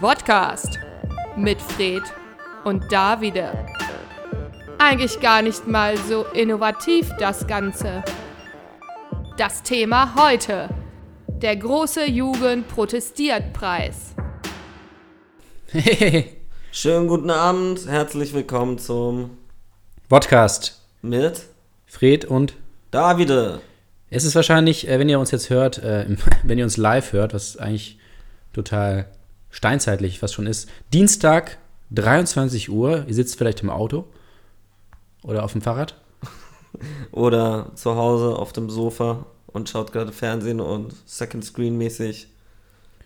Podcast mit Fred und Davide. Eigentlich gar nicht mal so innovativ das Ganze. Das Thema heute. Der große Jugend protestiert Preis. Hey, Schönen guten Abend, herzlich willkommen zum Podcast. mit Fred und Davide. es ist wahrscheinlich, äh, wenn ihr uns jetzt hört, äh, wenn ihr uns live hört, was eigentlich total steinzeitlich fast schon ist, Dienstag, 23 Uhr, ihr sitzt vielleicht im Auto oder auf dem Fahrrad. Oder zu Hause auf dem Sofa und schaut gerade Fernsehen und Second Screen mäßig,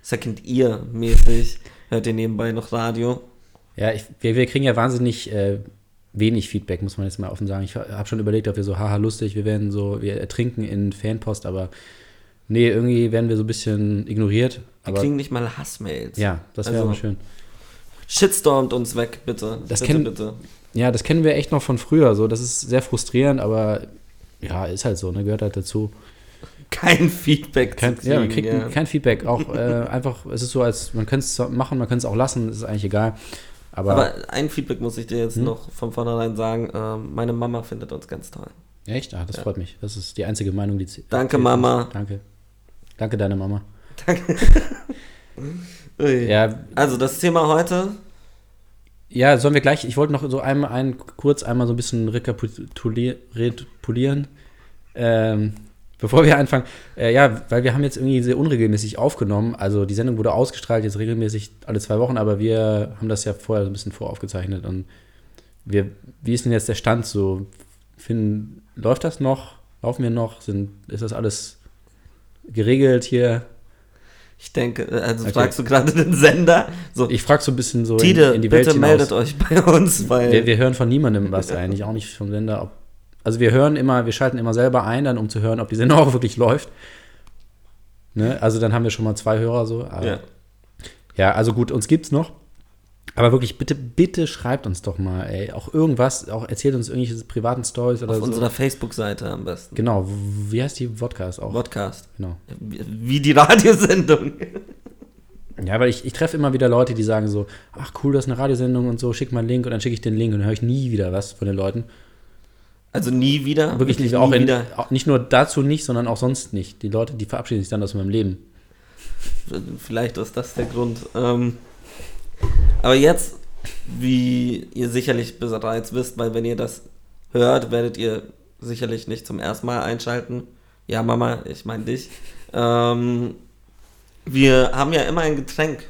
Second Ear mäßig, hört ihr nebenbei noch Radio. Ja, ich, wir, wir kriegen ja wahnsinnig äh, wenig Feedback, muss man jetzt mal offen sagen. Ich habe schon überlegt, ob wir so, haha, lustig, wir werden so, wir ertrinken in Fanpost, aber nee, irgendwie werden wir so ein bisschen ignoriert. Wir Aber kriegen nicht mal Hassmails. ja, das wäre Also- aber schön. Shitstormt uns weg, bitte. Das bitte, kennen- bitte. Ja, das kennen wir echt noch von früher. So, das ist sehr frustrierend, aber ja, ist halt so, ne? Gehört halt dazu. Kein Feedback Kein, zu ja, man kriegen. kriegt ja. kein Feedback. Auch äh, einfach, es ist so, als man könnte es machen, man könnte es auch lassen, ist eigentlich egal. Aber, Aber ein Feedback muss ich dir jetzt Hm? noch von vornherein sagen. Ähm, meine Mama findet uns ganz toll. echt, ah, das Ja. freut mich. Das ist die einzige Meinung, die zäh- Danke, zählt. Mama. Danke. Danke, deine Mama. Ui. Ja, Also das Thema heute, ja, sollen wir gleich, ich wollte noch so einmal ein, kurz einmal so ein bisschen rekapitulier- repulieren. Ähm, bevor wir anfangen, äh, ja, weil wir haben jetzt irgendwie sehr unregelmäßig aufgenommen. Also die Sendung wurde ausgestrahlt jetzt regelmäßig alle zwei Wochen, aber wir haben das ja vorher so ein bisschen voraufgezeichnet. Und wir, wie ist denn jetzt der Stand so? Finden, läuft das noch? Laufen wir noch? Sind, ist das alles geregelt hier? Ich denke, äh, also Okay. fragst du gerade den Sender, so, Ich frage so ein bisschen so Tide, in, in die Welt bitte hinaus. meldet euch bei uns, weil Wir, wir hören von niemandem was eigentlich, auch nicht vom Sender. Ob, also wir hören immer, wir schalten immer selber ein, dann um zu hören, ob die Sendung auch wirklich läuft. Ne? Also dann haben wir schon mal zwei Hörer so. Ja. ja. also gut, uns gibt's noch. Aber wirklich, bitte, bitte schreibt uns doch mal, ey. Auch irgendwas, auch erzählt uns irgendwelche privaten Stories oder auf so. unserer Facebook-Seite am besten. Genau, wie heißt die Podcast auch? Podcast. Genau. Wie die Radiosendung. Ja, weil ich, ich treffe immer wieder Leute, die sagen so, ach cool, das ist eine Radiosendung und so, schick mal einen Link und dann schicke ich den Link und dann höre ich nie wieder was von den Leuten. Also nie wieder. Wirklich nicht, nie auch, in, wieder. auch nicht nur dazu nicht, sondern auch sonst nicht. Die Leute, die verabschieden sich dann aus meinem Leben. Vielleicht ist das der Grund. Ähm, aber jetzt, wie ihr sicherlich bereits wisst, weil wenn ihr das hört, werdet ihr sicherlich nicht zum ersten Mal einschalten. Ja, Mama, ich meine dich. Ähm, wir haben ja immer ein Getränk.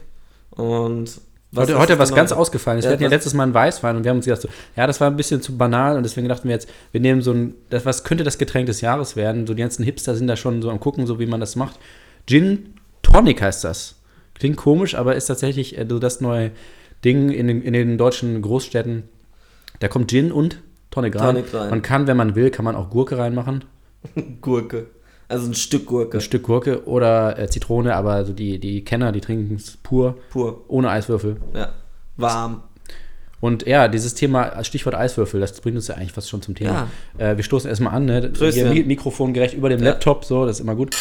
Und was heute heute was denn ganz heute? ausgefallen. Wir Ja, hatten ja letztes Mal einen Weißwein und wir haben uns gedacht, so, ja, das war ein bisschen zu banal und deswegen dachten wir jetzt, wir nehmen so ein, das, was könnte das Getränk des Jahres werden? So die ganzen Hipster sind da schon so am gucken, so wie man das macht. Gin Tonic heißt das. Klingt komisch, aber ist tatsächlich äh, so das neue Ding in den, in den deutschen Großstädten. Da kommt Gin und Tonic rein. Tonic rein. Man kann, wenn man will, kann man auch Gurke reinmachen. Gurke. Also ein Stück Gurke. Ein Stück Gurke oder äh, Zitrone, aber so die, die Kenner, die trinken es pur, Pur. ohne Eiswürfel. Ja. Warm. Und ja, dieses Thema, Stichwort Eiswürfel, das bringt uns ja eigentlich fast schon zum Thema. Äh, wir stoßen erstmal an, ne? Hier, Mi Mikrofon gerecht über dem Ja. Laptop, so, das ist immer gut.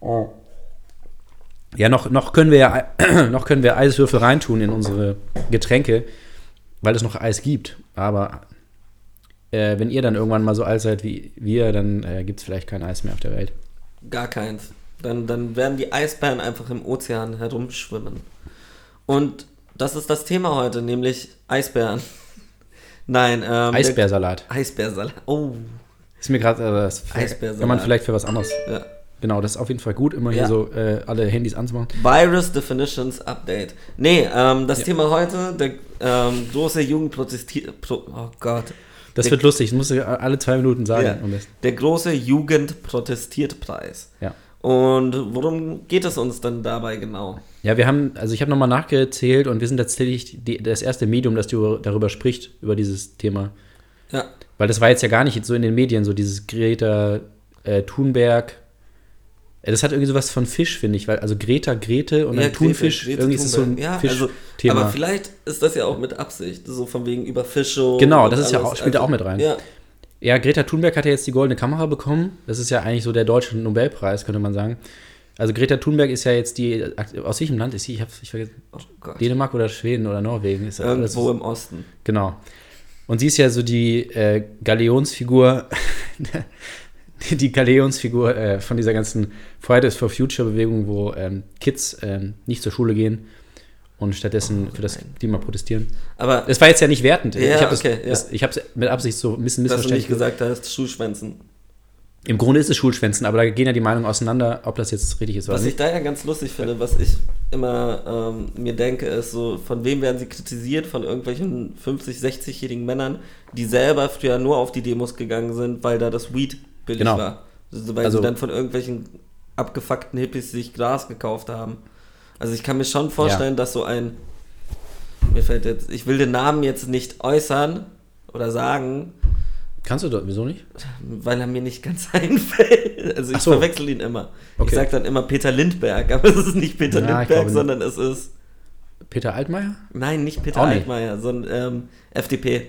Oh. Ja, noch, noch, können wir ja, noch können wir Eiswürfel reintun in unsere Getränke, weil es noch Eis gibt. Aber äh, wenn ihr dann irgendwann mal so alt seid wie wir, dann äh, gibt es vielleicht kein Eis mehr auf der Welt. Gar keins. Dann, dann werden die Eisbären einfach im Ozean herumschwimmen. Und das ist das Thema heute, nämlich Eisbären. Nein, ähm. Eisbärsalat. der- Eisbärsalat. Oh. Ist mir gerade, äh, das Eisbärsalat. kann man vielleicht für was anderes. Ja. Genau, das ist auf jeden Fall gut, immer hier Ja. so äh, alle Handys anzumachen. Virus Definitions Update. Nee, ähm, das Thema heute, der ähm, große Jugend protestiert. Pro, oh Gott. Das Der- wird lustig, das musst du alle zwei Minuten sagen. Ja, besten. der große Jugend protestiert Preis. Ja. Und worum geht es uns denn dabei genau? ja, wir haben, also ich habe nochmal nachgezählt und wir sind tatsächlich die, das erste Medium, das darüber, darüber spricht, über dieses Thema. Ja. Weil das war jetzt ja gar nicht so in den Medien, so dieses Greta äh, Thunberg. Äh, Das hat irgendwie sowas von Fisch, finde ich, weil also Greta, Grete und dann Ja, Grete, Thunfisch, Grete irgendwie ist es so ein Thunberg. ja, Fisch-Thema. also, Aber vielleicht ist das ja auch mit Absicht, so von wegen Überfischung. Genau, und das ist ja auch- spielt ja auch mit rein. Ja, Ja, Greta Thunberg hat ja jetzt die Goldene Kamera bekommen. Das ist ja eigentlich so der deutsche Nobelpreis, könnte man sagen. Also Greta Thunberg ist ja jetzt die, aus welchem Land ist sie? Ich habe ich vergessen. Oh. Dänemark oder Schweden oder Norwegen? Ist das Irgendwo alles- im Osten. Genau. Und sie ist ja so die äh, Galeonsfigur, die, Galeonsfigur äh, von dieser ganzen Fridays for Future Bewegung, wo ähm, Kids ähm, nicht zur Schule gehen und stattdessen für das. Klima protestieren. Aber Es war jetzt ja nicht wertend. Ja, ich habe okay, ja. es ich mit Absicht so ein bisschen dass du missverständlich nicht gesagt hast, Schulschwänzen. Im Grunde ist es Schulschwänzen, aber da gehen ja die Meinungen auseinander, ob das jetzt richtig ist oder Was ich nicht. da ja ganz lustig finde, was ich immer ähm, mir denke, ist so, von wem werden sie kritisiert? Von irgendwelchen 50-, 60-jährigen Männern, die selber früher nur auf die Demos gegangen sind, weil da das Weed billig Genau. war. Also, weil Also- sie dann von irgendwelchen abgefuckten Hippies sich Gras gekauft haben. Also ich kann mir schon vorstellen, dass so ein, mir fällt jetzt, ich will den Namen jetzt nicht äußern oder sagen, Kannst du dort, wieso nicht? weil er mir nicht ganz einfällt. Also ich so. verwechsel ihn immer. Ich Okay. sag dann immer Peter Lindberg, aber es ist nicht Peter Ja, ich Lindberg, sondern es ist. Peter Altmaier? Nein, nicht Peter. Altmaier, sondern ähm, FDP.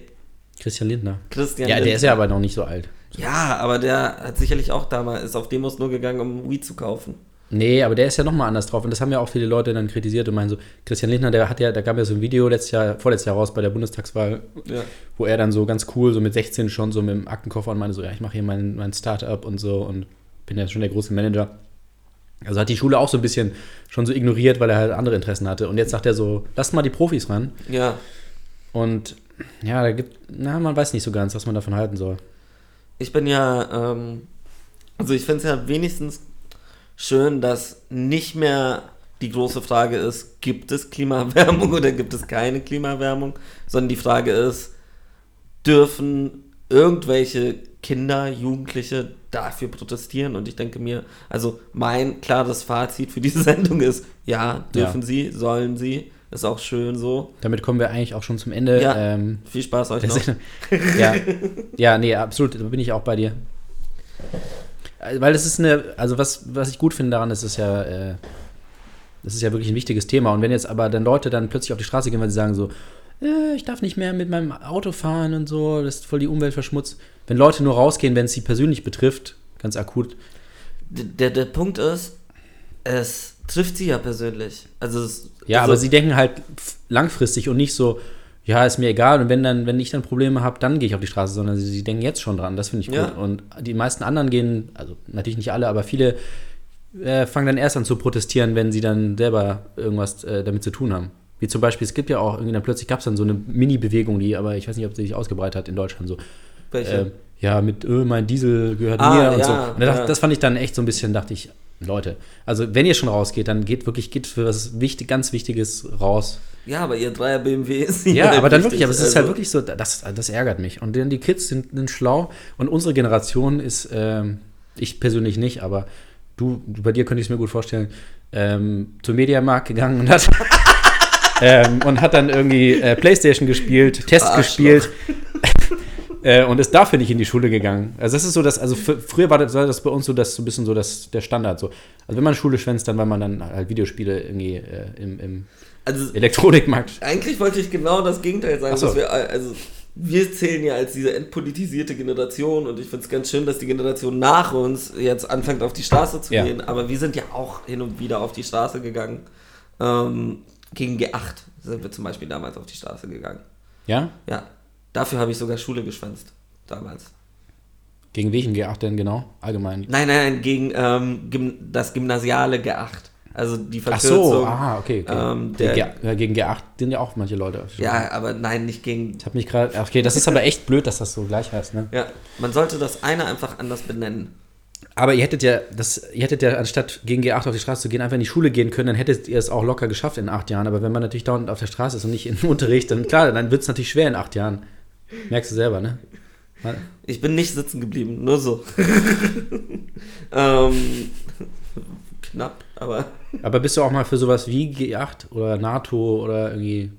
Christian Lindner. Christian Ja, der Lindner. ist ja aber noch nicht so alt. Ja, aber der hat sicherlich auch damals, ist auf Demos nur gegangen, um Weed zu kaufen. Nee, aber der ist ja nochmal anders drauf. Und das haben ja auch viele Leute dann kritisiert und meinen so, Christian Lindner, der hat ja, da gab ja so ein Video letztes Jahr, vorletztes Jahr raus bei der Bundestagswahl, Ja. wo er dann so ganz cool, so mit 16 schon so mit dem Aktenkoffer und meinte so, ja, ich mache hier mein, mein Start-up und so und bin ja schon der große Manager. Also hat die Schule auch so ein bisschen schon so ignoriert, weil er halt andere Interessen hatte. Und jetzt sagt er so, lasst mal die Profis ran. Ja, Und ja, da gibt, na, man weiß nicht so ganz, was man davon halten soll. Ich bin ja, ähm, also ich finde es ja wenigstens schön, dass nicht mehr die große Frage ist, gibt es Klimaerwärmung oder gibt es keine Klimaerwärmung, sondern die Frage ist, dürfen irgendwelche Kinder, Jugendliche dafür protestieren? Und ich denke mir, also mein klares Fazit für diese Sendung ist, ja, dürfen Ja. sie, sollen sie, ist auch schön so. Damit kommen wir eigentlich auch schon zum Ende. Ja. Ähm, Viel Spaß euch noch. Ja, ja, nee, absolut, da bin ich auch bei dir. Äh, Weil das ist eine, also was, was ich gut finde daran, ist es ja, äh, das ist ja wirklich ein wichtiges Thema. Und wenn jetzt aber dann Leute dann plötzlich auf die Straße gehen, weil sie sagen so, äh, ich darf nicht mehr mit meinem Auto fahren und so, das ist voll die Umwelt verschmutzt. Wenn Leute nur rausgehen, wenn es sie persönlich betrifft, ganz akut, Der, der Punkt ist, es trifft sie ja persönlich. Also, es, Ja, also aber sie denken halt langfristig und nicht so, ja, ist mir egal. Und wenn dann, wenn ich dann Probleme habe, dann gehe ich auf die Straße, sondern sie, sie denken jetzt schon dran. Das finde ich Ja. gut. Und die meisten anderen gehen, also natürlich nicht alle, aber viele äh, fangen dann erst an zu protestieren, wenn sie dann selber irgendwas äh, damit zu tun haben. Wie zum Beispiel, es gibt ja auch irgendwie dann plötzlich gab es dann so eine Mini-Bewegung, die, aber ich weiß nicht, ob sie sich ausgebreitet hat in Deutschland so. welche? Ähm, ja, mit Öl, mein Diesel gehört Ah, mir und ja, so. Und das, ja. das fand ich dann echt so ein bisschen, dachte ich, Leute, also wenn ihr schon rausgeht, dann geht wirklich, geht für was wichtig, ganz Wichtiges raus. ja, aber ihr Dreier BMW ist Ja, aber dann wirklich, aber es ist halt Also, wirklich so, das, das ärgert mich. Und dann die Kids sind, sind schlau und unsere Generation ist, ähm, ich persönlich nicht, aber du, bei dir könnte ich es mir gut vorstellen, ähm, zum Mediamarkt gegangen und hat, ähm, und hat dann irgendwie äh, Playstation gespielt, Arschloch. gespielt äh, und ist dafür nicht in die Schule gegangen. Also das ist so, dass, also f- früher war das, war das bei uns so, dass so ein bisschen so das, der Standard so. Also wenn man Schule schwänzt, dann weil man dann halt Videospiele irgendwie äh, im, im Also, Elektronikmarkt eigentlich wollte ich genau das Gegenteil sagen. So. Dass wir, also, wir zählen ja als diese entpolitisierte Generation und ich finde es ganz schön, dass die Generation nach uns jetzt anfängt auf die Straße zu Ja. gehen. Aber wir sind ja auch hin und wieder auf die Straße gegangen. Ähm, gegen G8 sind wir zum Beispiel damals auf die Straße gegangen. Ja? Ja, dafür habe ich sogar Schule geschwänzt. Damals. Gegen welchen G8 denn genau? Allgemein. Nein, nein, nein, gegen ähm, Gym das gymnasiale G8. Also die Ach Verkürzung. so, ah, okay. okay. Ähm, gegen, der, gegen G8 sind ja auch manche Leute. ja, aber nein, nicht gegen. Ich habe mich gerade. Okay, das ist aber echt blöd, dass das so gleich heißt, ne? Ja, man sollte das eine einfach anders benennen. Aber ihr hättet ja, das, ihr hättet ja, anstatt gegen G8 auf die Straße zu gehen, einfach in die Schule gehen können, dann hättet ihr es auch locker geschafft in acht Jahren. Aber wenn man natürlich dauernd auf der Straße ist und nicht im Unterricht, dann klar, dann wird es natürlich schwer in acht Jahren. Merkst du selber, ne? Ich bin nicht sitzen geblieben, nur so. ähm, knapp, aber Aber bist du auch mal für sowas wie G8 oder NATO oder irgendwie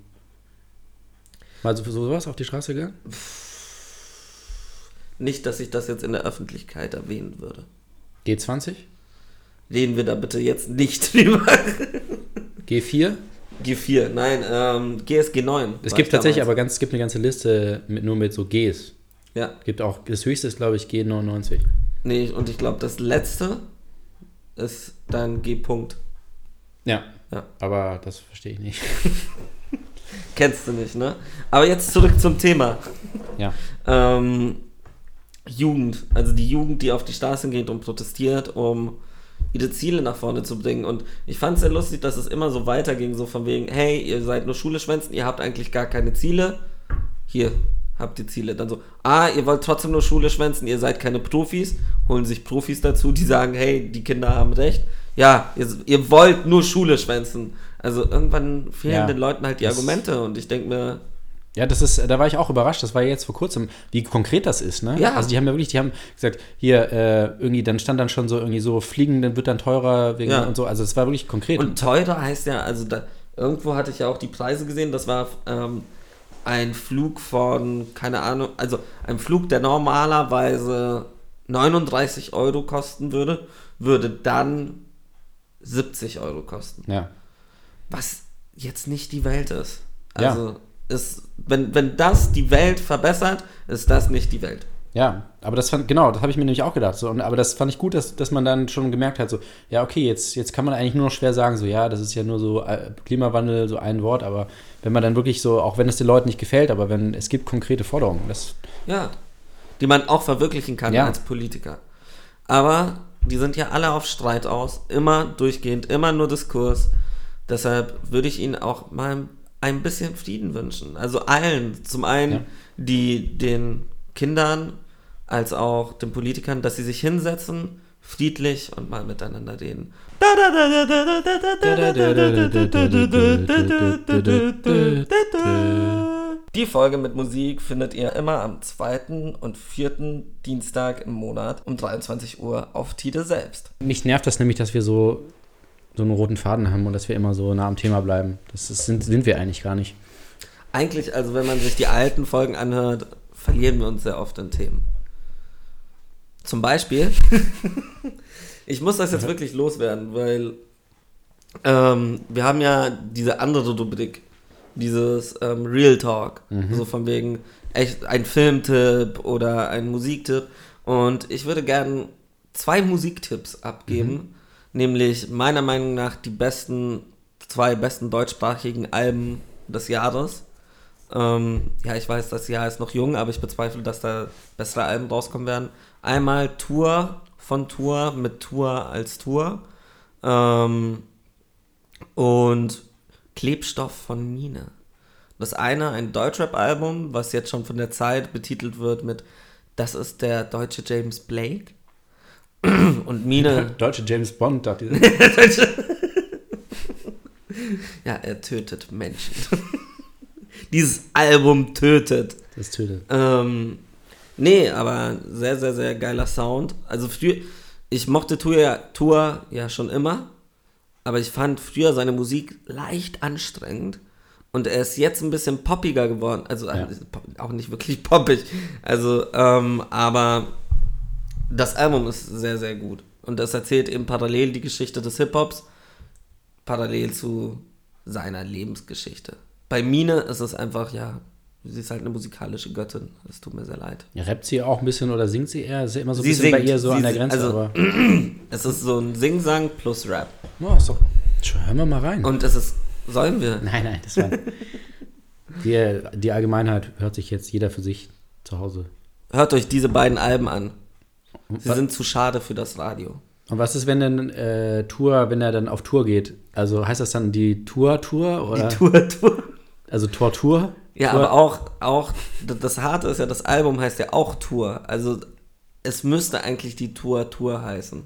mal so für sowas auf die Straße gegangen? nicht, dass ich das jetzt in der Öffentlichkeit erwähnen würde. G20? Reden wir da bitte jetzt nicht drüber. G4? G4, nein, ähm, GSG 9. Es gibt ich tatsächlich aber ganz, es gibt eine ganze Liste mit, nur mit so Gs. Ja, Gibt auch, das höchste ist, glaube ich, G99. nee, und ich glaube, das letzte ist dein G-Punkt. Ja. Ja. Aber das verstehe ich nicht. Kennst du nicht, ne? Aber jetzt zurück zum Thema. Ja. Ähm, Jugend, also die Jugend, die auf die Straßen geht und protestiert, um ihre Ziele nach vorne zu bringen. Und ich fand es sehr lustig, dass es immer so weiterging, so von wegen, hey, ihr seid nur Schule schwänzen, ihr habt eigentlich gar keine Ziele. Hier, habt ihr Ziele. Dann so, ah, ihr wollt trotzdem nur Schule schwänzen, ihr seid keine Profis, holen sich Profis dazu, die sagen, hey, die Kinder haben recht. Ja, ihr, ihr wollt nur Schule schwänzen. Also irgendwann fehlen Ja. den Leuten halt die Argumente und ich denke mir, Ja, das ist, da war ich auch überrascht. Das war jetzt vor kurzem, wie konkret das ist, ne? Ja. Also die haben ja wirklich, die haben gesagt, hier, äh, irgendwie, dann stand dann schon so irgendwie so, Fliegen, dann wird dann teurer wegen Ja. und so. Also es war wirklich konkret. Und teurer heißt ja, also da, irgendwo hatte ich ja auch die Preise gesehen, das war ähm, ein Flug von, keine Ahnung, also ein Flug, der normalerweise 39 Euro kosten würde, würde dann 70 Euro kosten. ja. Was jetzt nicht die Welt ist. Ja. Ist, wenn, wenn das die Welt verbessert, ist das nicht die Welt. Ja, aber das fand, genau, das habe ich mir nämlich auch gedacht. So, und, aber das fand ich gut, dass, dass man dann schon gemerkt hat, so, ja, okay, jetzt, jetzt kann man eigentlich nur noch schwer sagen, so, ja, das ist ja nur so äh, Klimawandel, so ein Wort, aber wenn man dann wirklich so, auch wenn es den Leuten nicht gefällt, aber wenn es gibt konkrete Forderungen, das, Ja, die man auch verwirklichen kann Ja. als Politiker. Aber die sind ja alle auf Streit aus, immer durchgehend, immer nur Diskurs. Deshalb würde ich ihnen auch mal ein bisschen Frieden wünschen. Also allen, zum einen Ja. die den Kindern als auch den Politikern, dass sie sich hinsetzen, friedlich und mal miteinander reden. Die Folge mit Musik findet ihr immer am zweiten und vierten Dienstag im Monat um 23 Uhr auf Tide selbst. mich nervt das nämlich, dass wir so, so einen roten Faden haben und dass wir immer so nah am Thema bleiben. Das ist, sind, sind wir eigentlich gar nicht. Eigentlich, also wenn man sich die alten Folgen anhört, verlieren wir uns sehr oft in Themen. Zum Beispiel, ich muss das jetzt wirklich loswerden, weil ähm, wir haben ja diese andere Rubrik, dieses ähm, Real Talk, so von wegen echt ein Filmtipp oder ein Musiktipp. Und ich würde gern zwei Musiktipps abgeben, nämlich meiner Meinung nach die besten, zwei besten deutschsprachigen Alben des Jahres. Ähm, ja, ich weiß, das Jahr ist noch jung, aber ich bezweifle, dass da bessere Alben rauskommen werden. Einmal Tour von Tour mit Tour als Tour. Ähm, und Klebstoff von Mine. Das eine, ein Deutschrap-Album, was jetzt schon von der Zeit betitelt wird mit Das ist der deutsche James Blake. Und Mine, Deutsche James Bond, dachte ich. ja, er tötet Menschen. Dieses Album tötet. Das tötet. Ähm, nee, aber sehr, sehr, sehr geiler Sound. Also früher, ich mochte Tour ja, Tour ja schon immer, aber ich fand früher seine Musik leicht anstrengend und er ist jetzt ein bisschen poppiger geworden. Also Ja. äh, auch nicht wirklich poppig. Also, ähm, aber das Album ist sehr, sehr gut. Und das erzählt eben parallel die Geschichte des Hip-Hops, parallel zu seiner Lebensgeschichte. Bei Mine ist es einfach, ja, sie ist halt eine musikalische Göttin. Es tut mir sehr leid. Ja, rappt sie auch ein bisschen oder singt sie eher? Ist ja immer so ein Sie bisschen bei singt. ihr so Sie an der. Grenze, Also- aber. Es ist so ein Singsang plus Rap. Ja, ist doch. Hören wir mal rein. Und es ist, sollen wir? nein, nein, das war. die, die Allgemeinheit hört sich jetzt jeder für sich zu Hause. Hört euch diese beiden Alben an. Sie wa- sind zu schade für das Radio. Und was ist, wenn denn äh, Tour, wenn er dann auf Tour geht? Also heißt das dann die Tour-Tour oder? Die Tour, Tour. Also Tortur? Ja, Tour? aber auch, auch, das Harte ist ja, das Album heißt ja auch Tour. Also es müsste eigentlich die Tour, Tour heißen.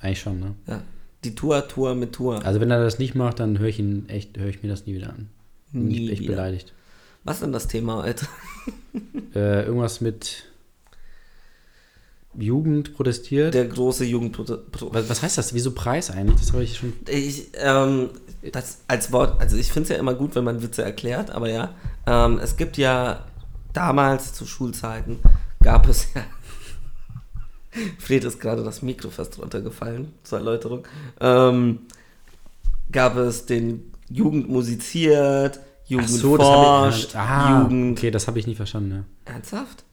Eigentlich schon, ne? Ja. Die Tour, Tour mit Tour. Also wenn er das nicht macht, dann höre ich ihn echt, höre ich mir das nie wieder an. Bin Nie ich echt wieder. beleidigt. Was denn das Thema heute? Äh, irgendwas mit Jugend protestiert. Der große Jugend. was, was heißt das? Wieso Preis eigentlich? Das habe ich schon. Ich, ähm, das als Wort, also ich finde es ja immer gut, wenn man Witze erklärt, aber ja, ähm, es gibt ja damals zu Schulzeiten gab es ja. Fred ist gerade das Mikro fast runtergefallen, zur Erläuterung. Ähm, gab es den Jugend musiziert, Jugend so, das habe forscht, ich. Ah, Jugend. okay, das habe ich nie verstanden. Ja. Ernsthaft?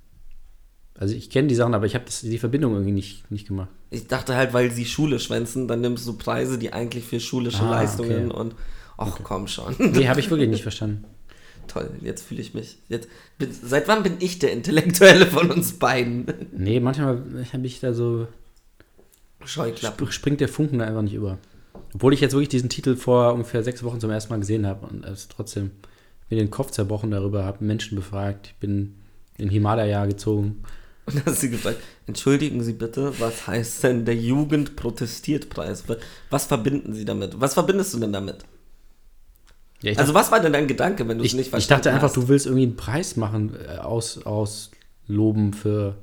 Also ich kenne die Sachen, aber ich habe die Verbindung irgendwie nicht, nicht gemacht. Ich dachte halt, weil sie Schule schwänzen, dann nimmst du Preise, die eigentlich für schulische Ah, Leistungen okay. und ach komm schon. Nee, habe ich wirklich nicht verstanden. Toll, jetzt fühle ich mich. Jetzt, bin, seit wann bin ich der Intellektuelle von uns beiden? Nee, manchmal habe ich da so, Scheuklappen. sp springt der Funken da einfach nicht über. Obwohl ich jetzt wirklich diesen Titel vor ungefähr sechs Wochen zum ersten Mal gesehen habe und es trotzdem mir den Kopf zerbrochen darüber, habe Menschen befragt, ich bin in den Himalaya gezogen. Und dann hast du gefragt, entschuldigen Sie bitte, was heißt denn der Jugend protestiert Preis? Was verbinden Sie damit? Was verbindest du denn damit? Ja, ich Also was war denn dein Gedanke, wenn du es ich, nicht ich verstanden dachte einfach, hast? du willst irgendwie einen Preis machen, äh, aus, ausloben für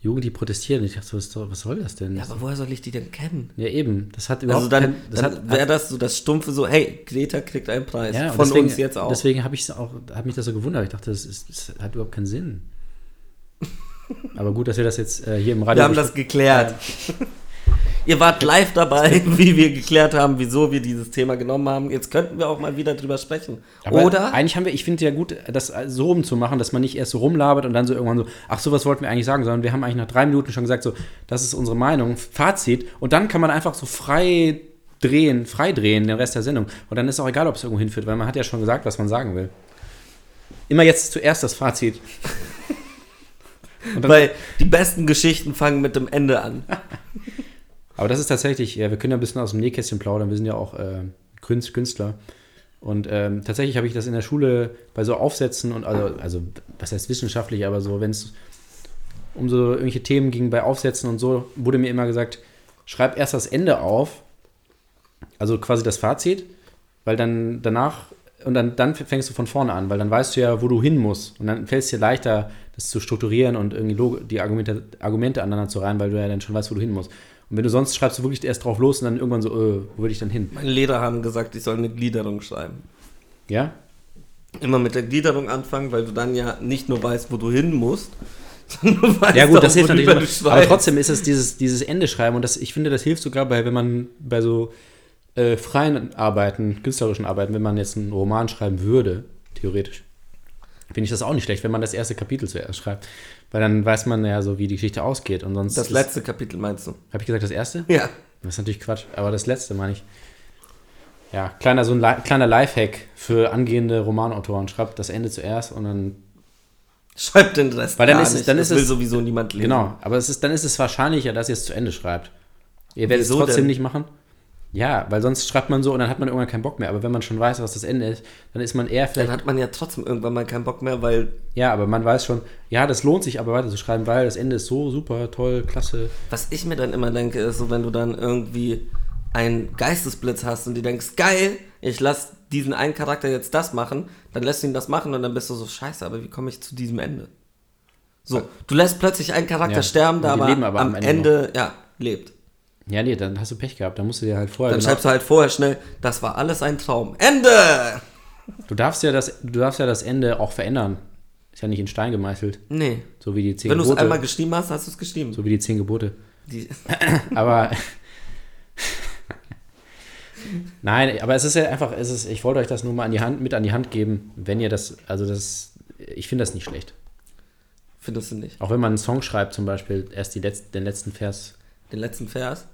Jugend, die protestieren. Ich dachte, so, was, soll- was soll das denn? Ja, aber woher soll ich die denn kennen? Ja, eben. Das hat überhaupt Also dann, dann hat, wäre das so das Stumpfe so, hey, Greta kriegt einen Preis. ja, von deswegen, uns jetzt auch. Deswegen habe ich auch, hat mich das so gewundert. Ich dachte, das, ist, das hat überhaupt keinen Sinn. Aber gut, dass wir das jetzt äh, hier im Radio. wir haben das geklärt. Ihr wart live dabei, wie wir geklärt haben, wieso wir dieses Thema genommen haben. Jetzt könnten wir auch mal wieder drüber sprechen. Aber Oder? Eigentlich haben wir, ich finde ja gut, das so rumzumachen, dass man nicht erst so rumlabert und dann so irgendwann so, ach, so was wollten wir eigentlich sagen, sondern wir haben eigentlich nach drei Minuten schon gesagt, so, das ist unsere Meinung, Fazit. Und dann kann man einfach so frei drehen, frei drehen den Rest der Sendung. Und dann ist auch egal, ob es irgendwo hinführt, weil man hat ja schon gesagt, was man sagen will. Immer jetzt zuerst das Fazit. Weil die besten Geschichten fangen mit dem Ende an. aber das ist tatsächlich, ja, wir können ja ein bisschen aus dem Nähkästchen plaudern, wir sind ja auch äh, Künst- Künstler. Und ähm, tatsächlich habe ich das in der Schule bei so Aufsätzen und also, also was heißt wissenschaftlich, aber so, wenn es um so irgendwelche Themen ging bei Aufsätzen und so, wurde mir immer gesagt, schreib erst das Ende auf, also quasi das Fazit, weil dann danach und dann, dann fängst du von vorne an, weil dann weißt du ja, wo du hin musst. Und dann fällt es dir leichter, das zu strukturieren und irgendwie die Argumente, Argumente aneinander zu reihen, weil du ja dann schon weißt, wo du hin musst. Und wenn du sonst schreibst du wirklich erst drauf los und dann irgendwann so, äh, wo will ich dann hin? Meine Lehrer haben gesagt, ich soll eine Gliederung schreiben. Ja? Immer mit der Gliederung anfangen, weil du dann ja nicht nur weißt, wo du hin musst, sondern du weißt Ja gut, auch, das hilft natürlich. Immer. Aber trotzdem ist es dieses, dieses Ende schreiben und das, ich finde, das hilft sogar bei, wenn man bei so äh, freien Arbeiten, künstlerischen Arbeiten, wenn man jetzt einen Roman schreiben würde, theoretisch, finde ich das auch nicht schlecht, wenn man das erste Kapitel zuerst schreibt. Weil dann weiß man ja so, wie die Geschichte ausgeht und sonst. Das letzte Kapitel meinst du? Habe ich gesagt, das erste? Ja. Das ist natürlich Quatsch, aber das letzte meine ich. Ja, kleiner, so ein Li kleiner Lifehack für angehende Romanautoren. Schreibt das Ende zuerst und dann Schreib den Rest Weil dann ist es- dann ist will es- sowieso niemand lesen. Genau, aber es ist, dann ist es wahrscheinlicher, dass ihr es zu Ende schreibt. Ihr werdet Wieso es trotzdem denn? nicht machen. Ja, weil sonst schreibt man so und dann hat man irgendwann keinen Bock mehr. Aber wenn man schon weiß, was das Ende ist, dann ist man eher Dann vielleicht. hat man ja trotzdem irgendwann mal keinen Bock mehr, weil Ja, aber man weiß schon, ja, das lohnt sich aber weiter zu schreiben, weil das Ende ist so super, toll, klasse. was ich mir dann immer denke, ist so, wenn du dann irgendwie einen Geistesblitz hast und du denkst, geil, ich lass diesen einen Charakter jetzt das machen, dann lässt du ihn das machen und dann bist du so, scheiße, aber wie komme ich zu diesem Ende? So, du lässt plötzlich einen Charakter Ja, sterben, der aber, aber am am Ende, Ende ja, lebt. Ja, nee, dann hast du Pech gehabt. Dann musst du dir halt vorher. Dann genau- schreibst du halt vorher schnell, das war alles ein Traum. Ende! du darfst ja das, du darfst ja das Ende auch verändern. Ist ja nicht in Stein gemeißelt. Nee. So wie die zehn Wenn du es Gebote. einmal geschrieben hast, hast du es geschrieben. so wie die zehn Gebote. Die, Aber. Nein, aber es ist ja einfach, es ist, ich wollte euch das nur mal an die Hand, mit an die Hand geben, wenn ihr das, also das, ich finde das nicht schlecht. findest du nicht. Auch wenn man einen Song schreibt, zum Beispiel erst die Letz-, den letzten Vers Den letzten Vers.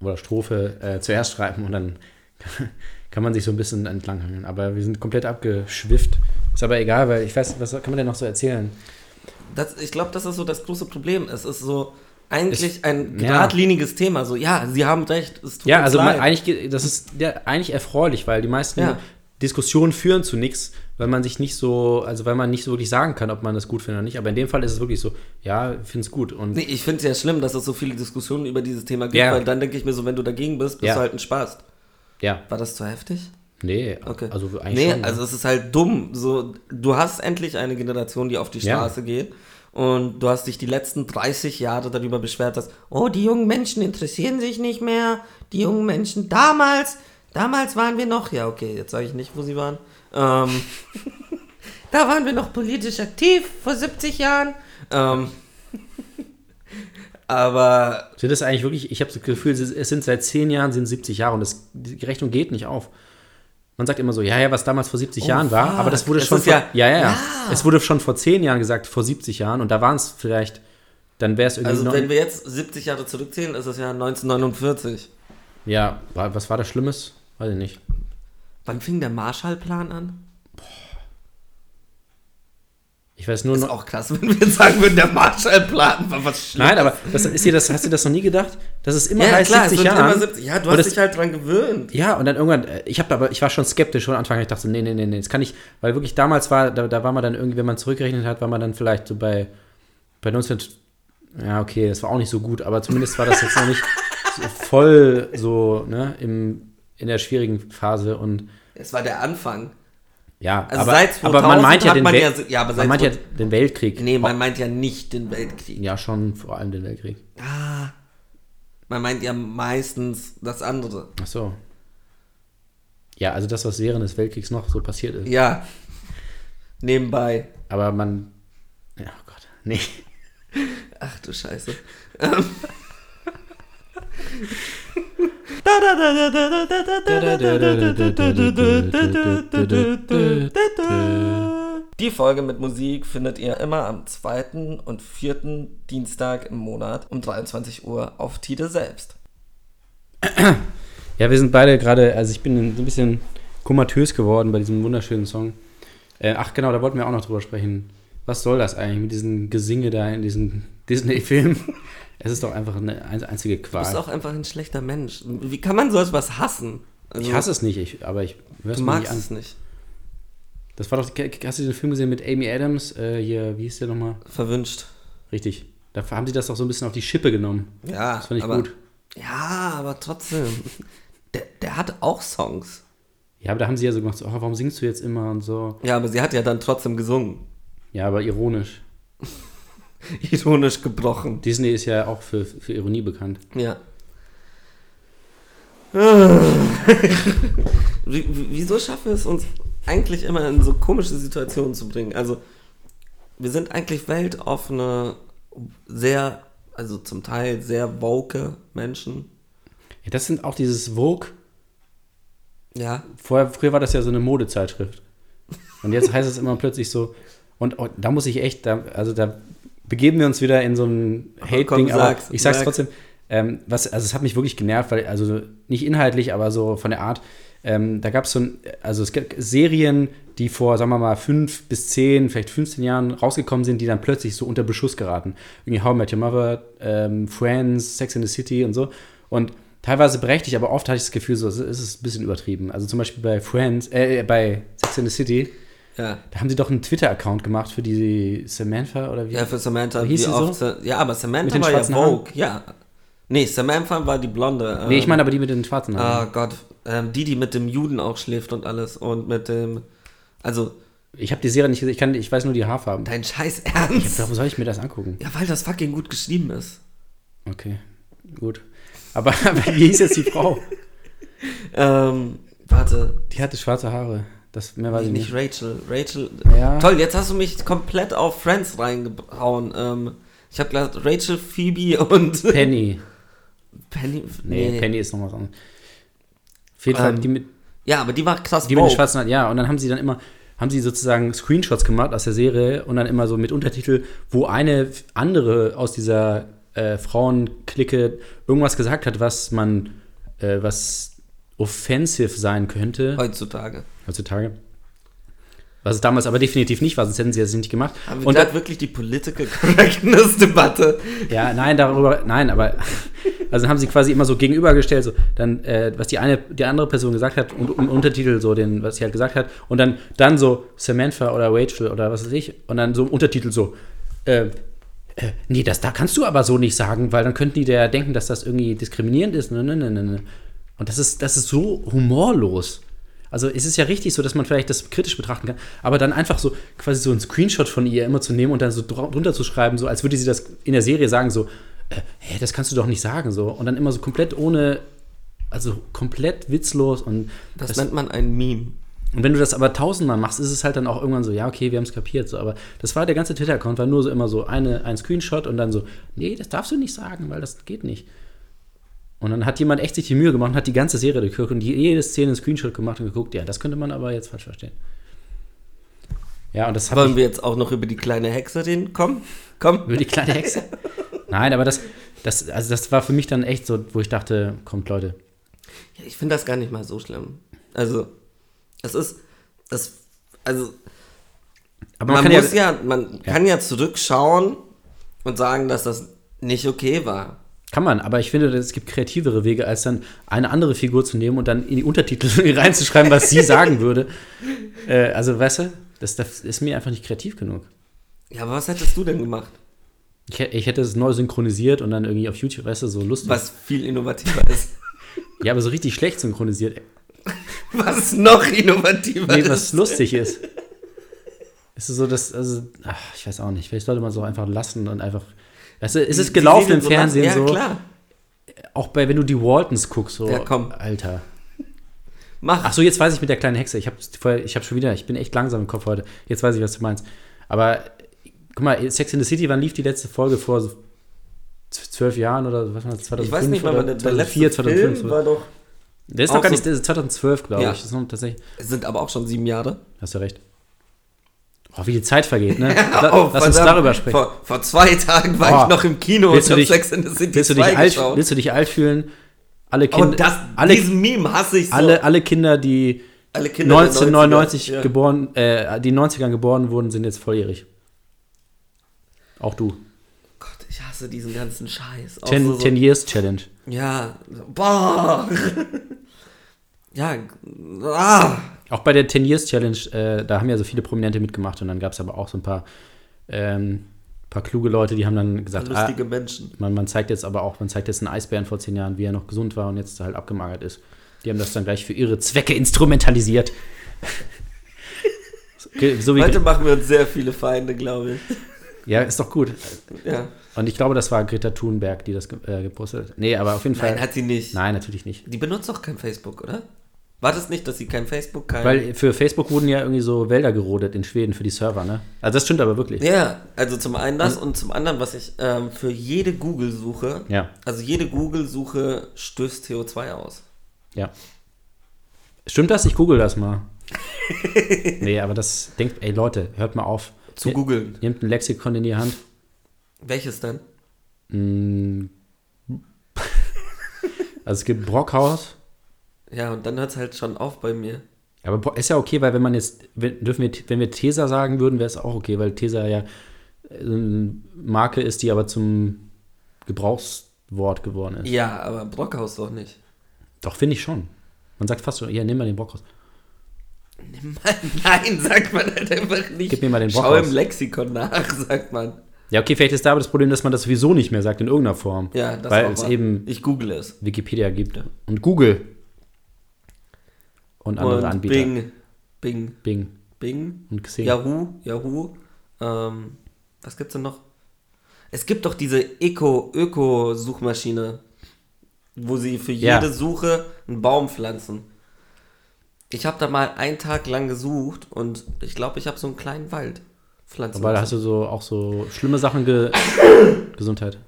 Oder Strophe äh, zuerst schreiben und dann kann man sich so ein bisschen entlanghangeln. Aber wir sind komplett abgeschwifft. Ist aber egal, weil ich weiß, was kann man denn noch so erzählen? Das, ich glaube, das ist so das große Problem. Es ist so eigentlich Es- ein ja. geradliniges Thema. So, ja, sie haben recht, es tut Ja, also leid. eigentlich, ge- das ist ja eigentlich erfreulich, weil die meisten Ja. Diskussionen führen zu nichts, weil man sich nicht so, also weil man nicht so wirklich sagen kann, ob man das gut findet oder nicht. Aber in dem Fall ist es wirklich so, ja, ich finde es gut. Und Nee, ich finde es ja schlimm, dass es so viele Diskussionen über dieses Thema gibt, Ja. weil dann denke ich mir so, wenn du dagegen bist, bist Ja. du halt ein Spaß. ja, War das zu heftig? nee, Okay. also eigentlich nee, schon. also es ist halt dumm. So, du hast endlich eine Generation, die auf die Ja. Straße geht. Und du hast dich die letzten 30 Jahre darüber beschwert, dass, oh, die jungen Menschen interessieren sich nicht mehr. Die jungen Menschen damals, damals waren wir noch, ja, okay, jetzt sage ich nicht, wo sie waren. Ähm, da waren wir noch politisch aktiv vor 70 Jahren. Ähm, aber sind das eigentlich wirklich, ich habe das Gefühl, es sind seit zehn Jahren, sind 70 Jahre und das, die Rechnung geht nicht auf. Man sagt immer so, ja, ja, was damals vor 70 Oh, Jahren war, fuck. aber das wurde Es schon ist vor, ja- ja, ja, ja. Es wurde schon vor 10 Jahren gesagt, vor 70 Jahren und da waren es vielleicht, dann wäre es irgendwie Also wenn wir jetzt 70 Jahre zurückzählen, ist es ja 1949. Ja, was war da Schlimmes? Weiß ich nicht. Wann fing der Marshallplan an? Ich weiß nur Ist noch. auch krass, wenn wir jetzt sagen würden, der Marshallplan war was Schlimmes. Nein, aber das, ist dir das, hast du das noch nie gedacht? Dass es immer ja, heißt klar, es 70 wird Jahren. immer 70. Ja, du hast das- dich halt dran gewöhnt. Ja, und dann irgendwann, äh, ich habe aber, ich war schon skeptisch schon am Anfang, ich dachte so, nee, nee, nee, nee, das kann ich, weil wirklich damals war, da, da war man dann irgendwie, wenn man zurückgerechnet hat, war man dann vielleicht so bei, bei 19, ja, okay, das war auch nicht so gut, aber zumindest war das jetzt noch nicht so voll so, ne, im, in der schwierigen Phase und Es war der Anfang. ja, Also aber, seit 2000 aber man meint ja den, man ja, ja, aber man meint ja 2000 den Weltkrieg. Nee, man meint ja nicht den Weltkrieg. ja, schon vor allem den Weltkrieg. Ah, man meint ja meistens das andere. Ach so. Ja, also das, was während des Weltkriegs noch so passiert ist. Ja. Nebenbei. Aber man, ja, oh Gott, nee. Ach du Scheiße. Die Folge mit Musik findet ihr immer am zweiten und vierten Dienstag im Monat um 23 Uhr auf Tide selbst. Ja, wir sind beide gerade, also ich bin so ein bisschen komatös geworden bei diesem wunderschönen Song. Äh, ach genau, da wollten wir auch noch drüber sprechen. Was soll das eigentlich mit diesem Gesinge da in diesem Disney-Film? Es ist doch einfach eine ein- einzige Du bist Qual. auch einfach ein schlechter Mensch. Wie kann man so etwas hassen? Also, Ich hasse es nicht, ich, aber ich höre es Du nicht magst an. es nicht. Das war doch, hast du den Film gesehen mit Amy Adams? Äh, hier, wie hieß der nochmal? Verwünscht. Richtig. Da haben sie das doch so ein bisschen auf die Schippe genommen. Ja, Das fand ich aber, gut. Ja, aber trotzdem. Der, der hat auch Songs. Ja, aber da haben sie ja so gemacht, so, oh, warum singst du jetzt immer und so. Ja, aber sie hat ja dann trotzdem gesungen. Ja, aber ironisch. Ironisch gebrochen. Disney ist ja auch für, für Ironie bekannt. Ja. Wie, wie- wieso schaffen wir es uns eigentlich immer in so komische Situationen zu bringen? Also, wir sind eigentlich weltoffene, sehr, also zum Teil sehr woke Menschen. Ja, das sind auch dieses Vogue. Ja. Vorher, früher war das ja so eine Modezeitschrift. Und jetzt heißt es immer plötzlich so. Und oh, da muss ich echt, da, also da begeben wir uns wieder in so ein Hate-Ding. Aber sag's, ich sag's sag's. trotzdem. Ähm, was, also es hat mich wirklich genervt, weil, also nicht inhaltlich, aber so von der Art. Ähm, da gab es so ein, also es gibt Serien, die vor, sagen wir mal, fünf bis zehn, vielleicht 15 Jahren rausgekommen sind, die dann plötzlich so unter Beschuss geraten. Irgendwie How I Met Your Mother, ähm, Friends, Sex in the City und so. Und teilweise berechtigt, aber oft hatte ich das Gefühl, so, es ist ein bisschen übertrieben. Also zum Beispiel bei Friends, äh, bei Sex in the City, Ja. da haben sie doch einen Twitter-Account gemacht für die Samantha oder wie? Ja, für Samantha. Wie hieß sie so? Ja, aber Samantha war ja schwarzen Haaren? Vogue. Ja. Nee, Samantha war die Blonde. nee, ich ähm, meine aber die mit den schwarzen Haaren. Ah Gott, ähm, die, die mit dem Juden auch schläft und alles und mit dem, also Ich habe die Serie nicht gesehen, ich, kann, ich weiß nur die Haarfarben. dein Scheiß Ernst. warum soll ich mir das angucken? Ja, weil das fucking gut geschrieben ist. Okay, gut. Aber, aber wie hieß jetzt die Frau? Ähm, warte, Die hatte schwarze Haare. Das mehr weiß ich nicht nicht. Rachel. Rachel. Ja. Toll, jetzt hast du mich komplett auf Friends reingehauen. Ähm, ich habe gesagt Rachel, Phoebe und Penny. Penny. Nee, Penny ist noch was anderes. Auf jeden Fall, Ähm, die mit, Ja, aber die war krass die mit den schwarzen ja. Und dann haben sie dann immer, haben sie sozusagen Screenshots gemacht aus der Serie und dann immer so mit Untertitel, wo eine andere aus dieser äh, Frauenklicke irgendwas gesagt hat, was man, äh, was offensive sein könnte. Heutzutage. heutzutage. Was es damals aber definitiv nicht war, sonst hätten sie das nicht gemacht. Haben wir Und gerade wirklich die Political Correctness-Debatte? ja, nein, darüber, nein, aber also haben sie quasi immer so gegenübergestellt, so dann, äh, was die eine, die andere Person gesagt hat und im Untertitel so den, was sie halt gesagt hat, und dann, dann so Samantha oder Rachel oder was weiß ich, und dann so im Untertitel so, äh, äh, nee, das da kannst du aber so nicht sagen, weil dann könnten die der denken, dass das irgendwie diskriminierend ist. Ne, ne, ne, ne, ne. Und das ist, das ist so humorlos. Also es ist ja richtig so, dass man vielleicht das kritisch betrachten kann, aber dann einfach so quasi so einen Screenshot von ihr immer zu nehmen und dann so drunter zu schreiben, so als würde sie das in der Serie sagen, so, äh, hä, das kannst du doch nicht sagen, so. Und dann immer so komplett ohne, also komplett witzlos und Das, das, nennt man ein Meme. und wenn du das aber tausendmal machst, ist es halt dann auch irgendwann so, ja, okay, wir haben es kapiert. So, aber das war der ganze Twitter-Account, war nur so immer so eine, ein Screenshot und dann so, nee, das darfst du nicht sagen, weil das geht nicht. Und dann hat jemand echt sich die Mühe gemacht und hat die ganze Serie durchgeguckt und jede Szene einen Screenshot gemacht und geguckt, ja, das könnte man aber jetzt falsch verstehen. Ja, und das Wollen wir jetzt auch noch über die kleine Hexe reden? Komm, komm. über die kleine Hexe. Nein, aber das, das, also das war für mich dann echt so, wo ich dachte, kommt Leute. Ja, ich finde das gar nicht mal so schlimm. Also, es ist, es, also, Aber man, kann muss ja, man Ja. kann ja zurückschauen und sagen, dass das nicht okay war. Kann man, aber ich finde, es gibt kreativere Wege, als dann eine andere Figur zu nehmen und dann in die Untertitel reinzuschreiben, was sie sagen würde. Äh, also, weißt du, das, das ist mir einfach nicht kreativ genug. Ja, aber was hättest du denn gemacht? Ich, ich hätte es neu synchronisiert und dann irgendwie auf YouTube, weißt du, so lustig. Was viel innovativer ist. Ja, aber so richtig schlecht synchronisiert. Was noch innovativer Nee, ist. was lustig ist. Es ist so, dass, also, ach, ich weiß auch nicht. Vielleicht sollte man es auch einfach lassen und einfach. Weißt du, es ist gelaufen im Fernsehen so. Ja, klar. Auch bei, wenn du die Waltons guckst, so. Ja, komm. Alter. Mach. Ach so, jetzt weiß ich mit der kleinen Hexe. Ich habe ich hab schon wieder, ich bin echt langsam im Kopf heute. Jetzt weiß ich, was du meinst. Aber guck mal, Sex in the City, wann lief die letzte Folge vor so zwölf Jahren oder was war das? 2005 ich weiß nicht oder der, der letzte 2004, 2005. Film war doch. der ist noch gar so- nicht, der ist 2012, glaube Ja. ich. Das ist noch tatsächlich, Es sind aber auch schon sieben Jahre. hast du recht. Oh, wie die Zeit vergeht, ne? Oh, La- Lass uns verdammt. darüber sprechen. Vor, vor zwei Tagen war Oh. ich noch im Kino Willst und du hab dich- Sex in the City Willst du, 2 dich alt, geschaut. willst du dich alt fühlen? Alle Oh, Kinder, das, alle, diesen Meme hasse ich so. alle, alle Kinder, die Alle Kinder der 1999 90er, ja. geboren, äh, die in den 90ern geboren wurden, sind jetzt volljährig. Auch du. Gott, ich hasse diesen ganzen Scheiß. 10, so, so, 10 Years Challenge. Ja, boah. Ja, ah. Auch bei der 10 Years Challenge, äh, da haben ja so viele Prominente mitgemacht und dann gab es aber auch so ein paar, ähm, paar kluge Leute, die haben dann gesagt, ah, lustige Menschen. man, man zeigt jetzt aber auch, man zeigt jetzt einen Eisbären vor zehn Jahren, wie er noch gesund war und jetzt halt abgemagert ist. Die haben das dann gleich für ihre Zwecke instrumentalisiert. So wie, Heute machen wir uns sehr viele Feinde, glaube ich. ja, ist doch gut. Ja. Und ich glaube, das war Greta Thunberg, die das äh, gepostet hat. Nee, aber auf jeden Fall. Nein, hat sie nicht. Nein, natürlich nicht. Die benutzt doch kein Facebook, oder? War das nicht, dass sie kein Facebook, kein... Weil für Facebook wurden ja irgendwie so Wälder gerodet in Schweden für die Server, ne? Also das stimmt aber wirklich. Ja, also zum einen das und zum anderen, was ich ähm, für jede Google-Suche, Ja, also jede Google-Suche stößt CO2 aus. ja. Stimmt das? Ich google das mal. nee, aber das denkt, ey Leute, hört mal auf. Zu googeln. Nehmt ein Lexikon in die Hand. Welches denn? Mm. Also es gibt Brockhaus. Ja, und dann hört es halt schon auf bei mir. Aber ist ja okay, weil wenn man jetzt, wenn, dürfen wir, wenn wir Tesa sagen würden, wäre es auch okay, weil Tesa ja äh, eine Marke ist, die aber zum Gebrauchswort geworden ist. Ja, aber Brockhaus doch nicht. Doch, finde ich schon. Man sagt fast so, ja, nimm mal den Brockhaus. Nein, sagt man halt einfach nicht. Gib mir mal den Schau Brockhaus. im Lexikon nach, sagt man. Ja, okay, vielleicht ist da aber das Problem, dass man das sowieso nicht mehr sagt in irgendeiner Form. Ja, das Weil auch es wahr. eben Ich google es. Wikipedia gibt. Und Google. Und andere und Anbieter. Bing, Bing, Bing Bing, und Xing. Yahoo, Yahoo. Ähm, was gibt's denn noch? Es gibt doch diese Eco, Öko-Suchmaschine, wo sie für Ja. jede Suche einen Baum pflanzen. Ich habe da mal einen Tag lang gesucht und ich glaube, ich habe so einen kleinen Wald pflanzen Aber da hast du so auch so schlimme Sachen ge Gesundheit.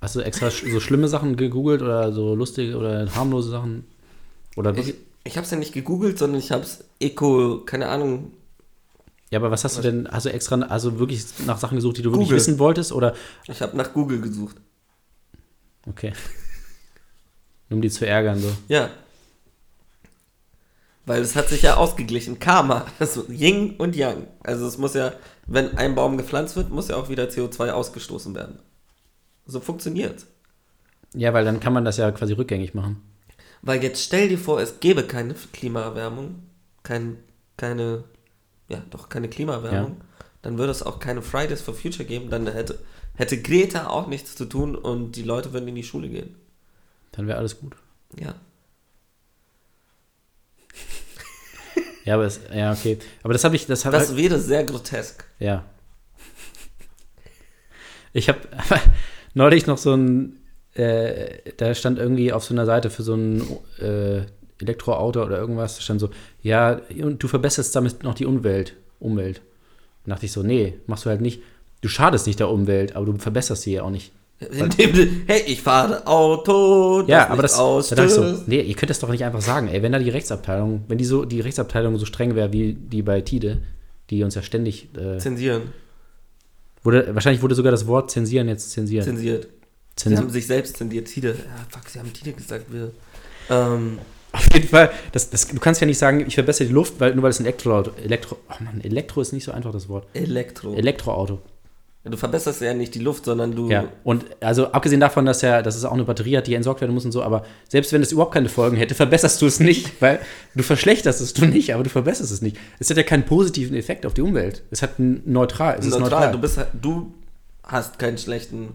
Hast du extra so schlimme Sachen gegoogelt oder so lustige oder harmlose Sachen? Oder Ich, ich habe es ja nicht gegoogelt, sondern ich habe es Eco, keine Ahnung. ja, aber was hast du denn? Hast du extra also wirklich nach Sachen gesucht, die du wirklich Google. wissen wolltest? Oder Ich habe nach Google gesucht. okay. Um die zu ärgern, so. Ja. Weil es hat sich ja ausgeglichen. Karma. Also Yin und Yang. Also es muss ja, wenn ein Baum gepflanzt wird, muss ja auch wieder CO2 ausgestoßen werden. So funktioniert's. Ja, weil dann kann man das ja quasi rückgängig machen. Weil jetzt stell dir vor, es gäbe keine Klimaerwärmung, kein, keine, ja doch keine Klimaerwärmung, dann würde es auch keine Fridays for Future geben, dann hätte, hätte Greta auch nichts zu tun und die Leute würden in die Schule gehen. Dann wäre alles gut. Ja. Ja, aber es, ja, okay. Aber das habe ich, das habe Das wäre sehr grotesk. Ja. Ich habe neulich noch so ein, äh, da stand irgendwie auf so einer Seite für so ein äh, Elektroauto oder irgendwas, da stand so, ja, und du verbesserst damit noch die Umwelt. Umwelt. Da dachte ich so, nee, machst du halt nicht. Du schadest nicht der Umwelt, aber du verbesserst sie ja auch nicht. Indem du, hey, ich fahre Auto, Ja, aber das, da dachte ich so, nee, ihr könnt das doch nicht einfach sagen, ey, wenn da die Rechtsabteilung, wenn die so, die Rechtsabteilung so streng wäre wie die bei Tide, die uns ja ständig, äh, Zensieren, wurde, wahrscheinlich wurde sogar das Wort zensieren jetzt zensiert. zensiert. Sie Zensi- haben sich selbst zensiert. Tide, ja, fuck, sie haben Tide gesagt, wir, ähm, Auf jeden Fall, das, das, du kannst ja nicht sagen, ich verbessere die Luft, weil nur weil es ein Elektroauto, Elektro, oh Mann, Elektro ist nicht so einfach das Wort. Elektro. Elektroauto. du verbesserst ja nicht die Luft, sondern du, Ja, und also abgesehen davon, dass, er, dass es auch eine Batterie hat, die entsorgt werden muss und so, aber selbst wenn es überhaupt keine Folgen hätte, verbesserst du es nicht, weil du verschlechterst es du nicht, aber du verbesserst es nicht. Es hat ja keinen positiven Effekt auf die Umwelt. Es hat einen neutral. Es ist neutral, neutral. du bist, du hast keinen schlechten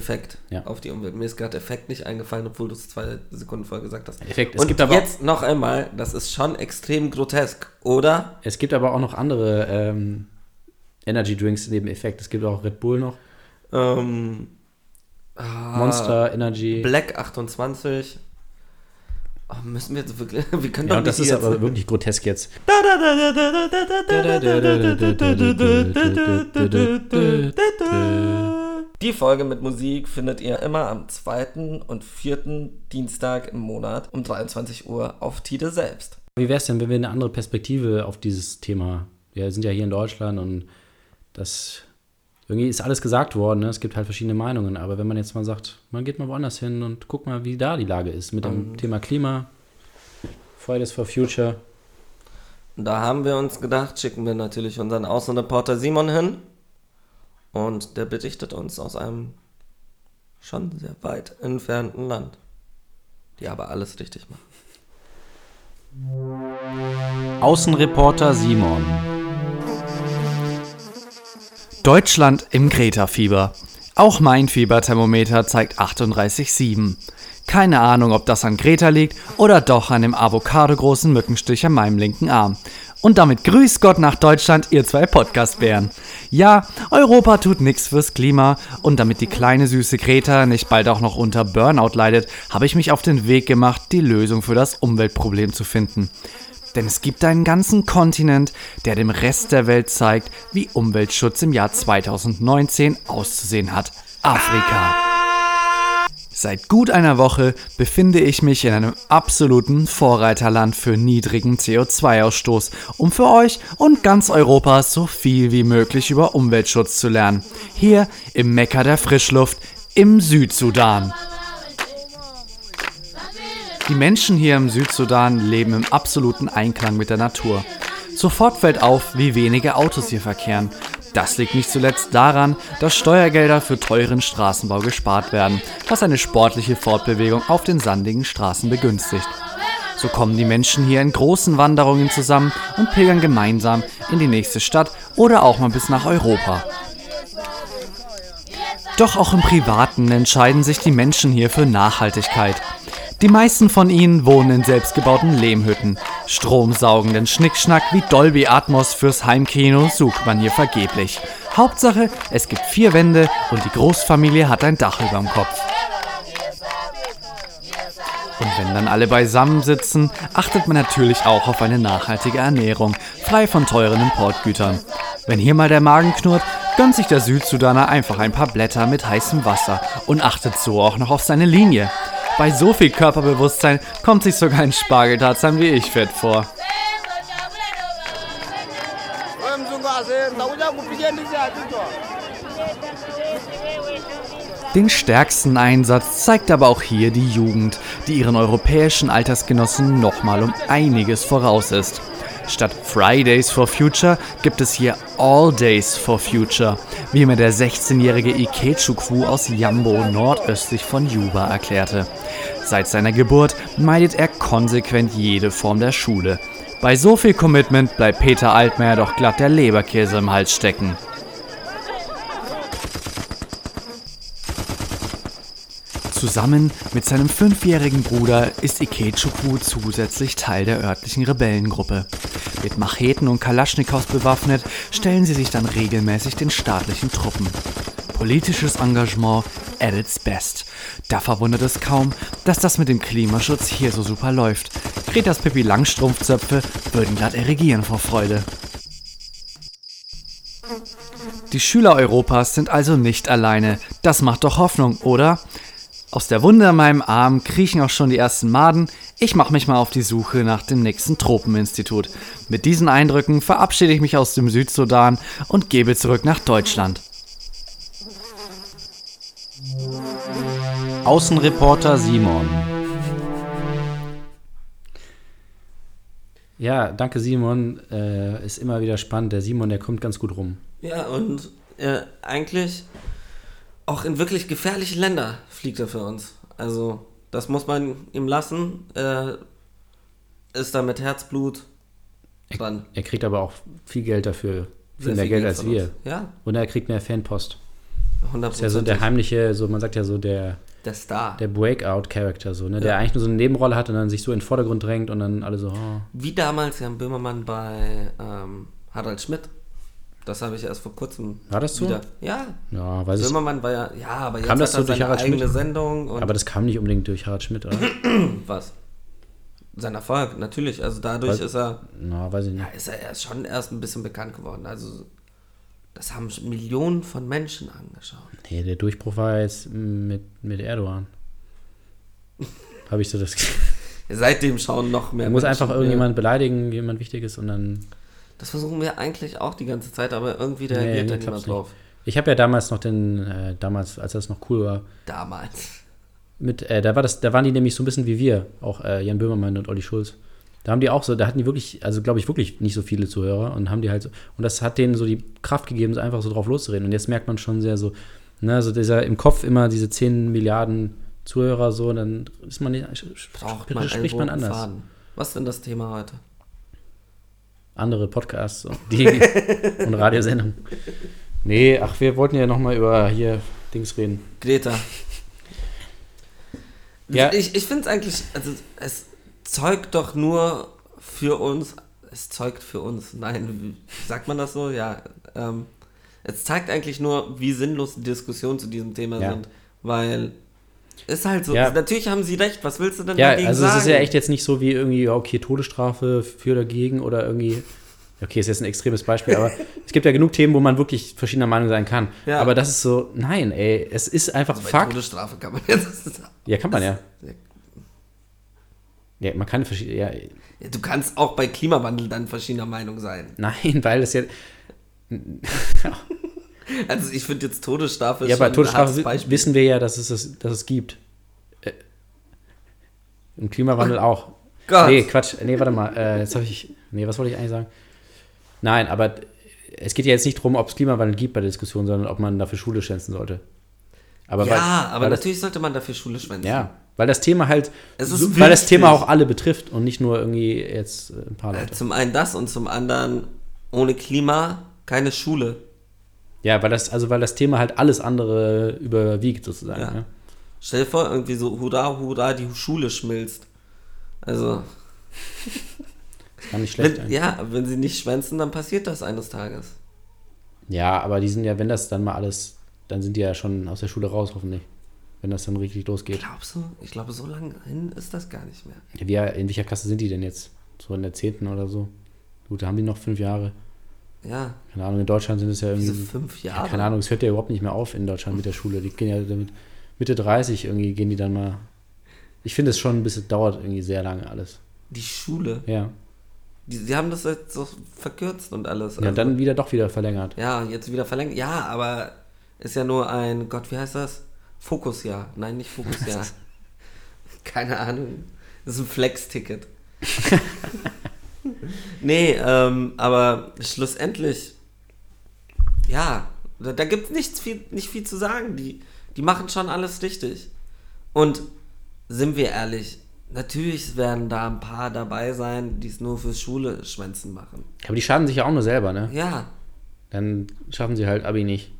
Effekt Ja. auf die Umwelt. Mir ist gerade Effekt nicht eingefallen, obwohl du es zwei Sekunden vorher gesagt hast. Effekt. Es Und gibt aber jetzt noch einmal, das ist schon extrem grotesk, oder? Es gibt aber auch noch andere ähm, Energy Drinks neben Effekt. Es gibt auch Red Bull noch, Ähm, ah, Monster Energy. Black 28. Oh, müssen wir jetzt wirklich. Wir können Ja, doch und das nicht ist jetzt. aber wirklich grotesk jetzt. Die Folge mit Musik findet ihr immer am zweiten und vierten Dienstag im Monat um 23 Uhr auf Tide selbst. Wie wäre es denn, wenn wir eine andere Perspektive auf dieses Thema? Wir sind ja hier in Deutschland und das irgendwie ist alles gesagt worden. Ne? Es gibt halt verschiedene Meinungen. Aber wenn man jetzt mal sagt, man geht mal woanders hin und guckt mal, wie da die Lage ist mit dem Ähm. Thema Klima, Fridays for Future. Da haben wir uns gedacht, schicken wir natürlich unseren Außenreporter Simon hin. Und der berichtet uns aus einem schon sehr weit entfernten Land. Die aber alles richtig machen. Außenreporter Simon. Deutschland im Greta-Fieber. Auch mein Fieberthermometer zeigt 38,7. Keine Ahnung, ob das an Greta liegt oder doch an dem avocadogroßen Mückenstich an meinem linken Arm. Und damit grüß Gott nach Deutschland, ihr zwei Podcast-Bären. Ja, Europa tut nix fürs Klima und damit die kleine süße Greta nicht bald auch noch unter Burnout leidet, habe ich mich auf den Weg gemacht, die Lösung für das Umweltproblem zu finden. Denn es gibt einen ganzen Kontinent, der dem Rest der Welt zeigt, wie Umweltschutz im Jahr 2019 auszusehen hat. Afrika. Seit gut einer Woche befinde ich mich in einem absoluten Vorreiterland für niedrigen CO2-Ausstoß, um für euch und ganz Europa so viel wie möglich über Umweltschutz zu lernen. Hier im Mekka der Frischluft im Südsudan. Die Menschen hier im Südsudan leben im absoluten Einklang mit der Natur. Sofort fällt auf, wie wenige Autos hier verkehren. Das liegt nicht zuletzt daran, dass Steuergelder für teuren Straßenbau gespart werden, was eine sportliche Fortbewegung auf den sandigen Straßen begünstigt. So kommen die Menschen hier in großen Wanderungen zusammen und pilgern gemeinsam in die nächste Stadt oder auch mal bis nach Europa. Doch auch im Privaten entscheiden sich die Menschen hier für Nachhaltigkeit. Die meisten von ihnen wohnen in selbstgebauten Lehmhütten. Stromsaugenden Schnickschnack wie Dolby Atmos fürs Heimkino sucht man hier vergeblich. Hauptsache, es gibt vier Wände und die Großfamilie hat ein Dach überm Kopf. Und wenn dann alle beisammen sitzen, achtet man natürlich auch auf eine nachhaltige Ernährung, frei von teuren Importgütern. Wenn hier mal der Magen knurrt, gönnt sich der Südsudaner einfach ein paar Blätter mit heißem Wasser und achtet so auch noch auf seine Linie. Bei so viel Körperbewusstsein kommt sich sogar ein Spargeltarzan wie ich fett vor. Den stärksten Einsatz zeigt aber auch hier die Jugend, die ihren europäischen Altersgenossen nochmal um einiges voraus ist. Statt Fridays for Future gibt es hier All Days for Future, wie mir der 16-jährige Ikechukwu aus Yambo nordöstlich von Juba erklärte. Seit seiner Geburt meidet er konsequent jede Form der Schule. Bei so viel Commitment bleibt Peter Altmaier doch glatt der Leberkäse im Hals stecken. Zusammen mit seinem fünfjährigen Bruder ist Ikechukwu zusätzlich Teil der örtlichen Rebellengruppe. Mit Macheten und Kalaschnikows bewaffnet stellen sie sich dann regelmäßig den staatlichen Truppen. Politisches Engagement at its best. Da verwundert es kaum, dass das mit dem Klimaschutz hier so super läuft. Gretas Pippi Langstrumpfzöpfe würden glatt erregieren vor Freude. Die Schüler Europas sind also nicht alleine. Das macht doch Hoffnung, oder? Aus der Wunde an meinem Arm kriechen auch schon die ersten Maden. Ich mache mich mal auf die Suche nach dem nächsten Tropeninstitut. Mit diesen Eindrücken verabschiede ich mich aus dem Südsudan und gebe zurück nach Deutschland. Außenreporter Simon. Ja, danke Simon. Äh, ist immer wieder spannend. Der Simon, der kommt ganz gut rum. Ja, und äh, eigentlich auch in wirklich gefährliche Länder fliegt er für uns. Also, das muss man ihm lassen. Er ist da mit Herzblut dran. Er kriegt aber auch viel Geld dafür. Viel Sehr mehr viel Geld Geld als wir. uns. Ja, Und er kriegt mehr Fanpost. 100 Ist ja so der heimliche, so man sagt ja so der, Der Star. der Breakout-Charakter, so, ne? Der Ja. eigentlich nur so eine Nebenrolle hat und dann sich so in den Vordergrund drängt und dann alle so, oh. Wie damals Jan Böhmermann bei ähm, Harald Schmidt. Das habe ich erst vor kurzem War das so? wieder. Ja, Ja, weiß ich. Böhmermann war ja, ja, aber jetzt Kam das so durch Harald eigene Schmidt? Sendung Aber das kam nicht unbedingt durch Harald Schmidt, oder? was? Sein Erfolg, natürlich. Also dadurch Was? ist er, Na, weiß ich ja, nicht. ist er erst schon erst ein bisschen bekannt geworden. Also das haben Millionen von Menschen angeschaut. Nee, der Durchbruch war jetzt mit, mit Erdogan. Habe ich so das. Seitdem schauen noch mehr Er muss einfach irgendjemand beleidigen, jemand Wichtiges und dann. Das versuchen wir eigentlich auch die ganze Zeit, aber irgendwie reagiert nee, da niemand drauf. Ich habe ja damals noch den, äh, damals, als das noch cool war, Damals. mit, äh, da war das, da waren die nämlich so ein bisschen wie wir, auch äh, Jan Böhmermann und Olli Schulz. Da haben die auch so, da hatten die wirklich, also glaube ich, wirklich nicht so viele Zuhörer und haben die halt so, und das hat denen so die Kraft gegeben, so einfach so drauf loszureden. Und jetzt merkt man schon sehr so, ne, so dieser im Kopf immer diese 10 Milliarden Zuhörer so, dann ist man nicht, Braucht man einen spricht man anders. Faden. Was ist denn das Thema heute? Andere Podcasts und, die, und Radiosendungen. Nee, ach, wir wollten ja nochmal über hier Dings reden. Greta. Ja. Ich, ich finde es eigentlich, also es zeugt doch nur für uns, es zeugt für uns, nein, sagt man das so? Ja. Ähm, es zeigt eigentlich nur, wie sinnlos die Diskussionen zu diesem Thema Ja. sind, weil ist halt so, Ja. natürlich haben sie recht, was willst du denn Ja, dagegen also sagen? es ist ja echt jetzt nicht so wie irgendwie, okay, Todesstrafe für dagegen oder irgendwie. Okay, ist jetzt ein extremes Beispiel, aber es gibt ja genug Themen, wo man wirklich verschiedener Meinung sein kann. Ja. Aber das ist so, nein, ey, es ist einfach Also Fakt. Todesstrafe kann man jetzt. Ja, kann man ja. Ja. Ja, man kann verschiedene. Ja, Ja, du kannst auch bei Klimawandel dann verschiedener Meinung sein. nein, weil es ja. Also ich finde jetzt Todesstrafe Ja, bei Todesstrafe wissen wir ja, dass es es, dass es gibt. Äh, Im Klimawandel auch. Gott. Nee, Quatsch. Nee, warte mal. Äh, jetzt habe ich. Nee, was wollte ich eigentlich sagen? Nein, aber es geht ja jetzt nicht darum, ob es Klimawandel gibt bei der Diskussion, sondern ob man dafür Schule schwänzen sollte. Aber ja, weil, aber weil das, natürlich sollte man dafür Schule schwänzen. Ja, weil das Thema halt. So, weil das. Thema auch alle betrifft und nicht nur irgendwie jetzt äh, ein paar Äh, Leute. Zum einen das und zum anderen ohne Klima keine Schule. Ja, weil das, also weil das Thema halt alles andere überwiegt, sozusagen. Ja. Ne? Stell dir vor, irgendwie so, hurra, hurra, die Schule schmilzt. Also, Kann nicht schlecht wenn, sein. ja, wenn sie nicht schwänzen, dann passiert das eines Tages. Ja, aber die sind ja, wenn das dann mal alles, dann sind die ja schon aus der Schule raus, hoffentlich. Wenn das dann richtig losgeht. Glaubst du? Ich glaube, so lange hin ist das gar nicht mehr. Ja, wie, in welcher Klasse sind die denn jetzt? So in der 10. oder so? Gut, da haben die noch fünf Jahre. Ja, Keine Ahnung, in Deutschland sind es ja diese irgendwie. fünf Ja, Jahre. keine Ahnung, es hört ja überhaupt nicht mehr auf in Deutschland mit der Schule. Die gehen ja damit Mitte 30 irgendwie, gehen die dann mal. Ich finde es schon ein bisschen, dauert irgendwie sehr lange alles. Die Schule. Ja. Die, sie haben das jetzt so verkürzt und alles. Ja, Also, dann wieder doch wieder verlängert. ja, jetzt wieder verlängert. Ja, aber ist ja nur ein, Gott, wie heißt das? Fokusjahr. Nein, nicht Fokusjahr. Keine Ahnung. Das ist ein Flex-Ticket. nee, ähm, aber schlussendlich, ja, da, da gibt es nichts viel, nicht viel zu sagen. Die, die machen schon alles richtig. Und sind wir ehrlich, natürlich werden da ein paar dabei sein, die es nur fürs Schule schwänzen machen. Aber die schaden sich ja auch nur selber, ne? Ja, Dann schaffen sie halt Abi nicht.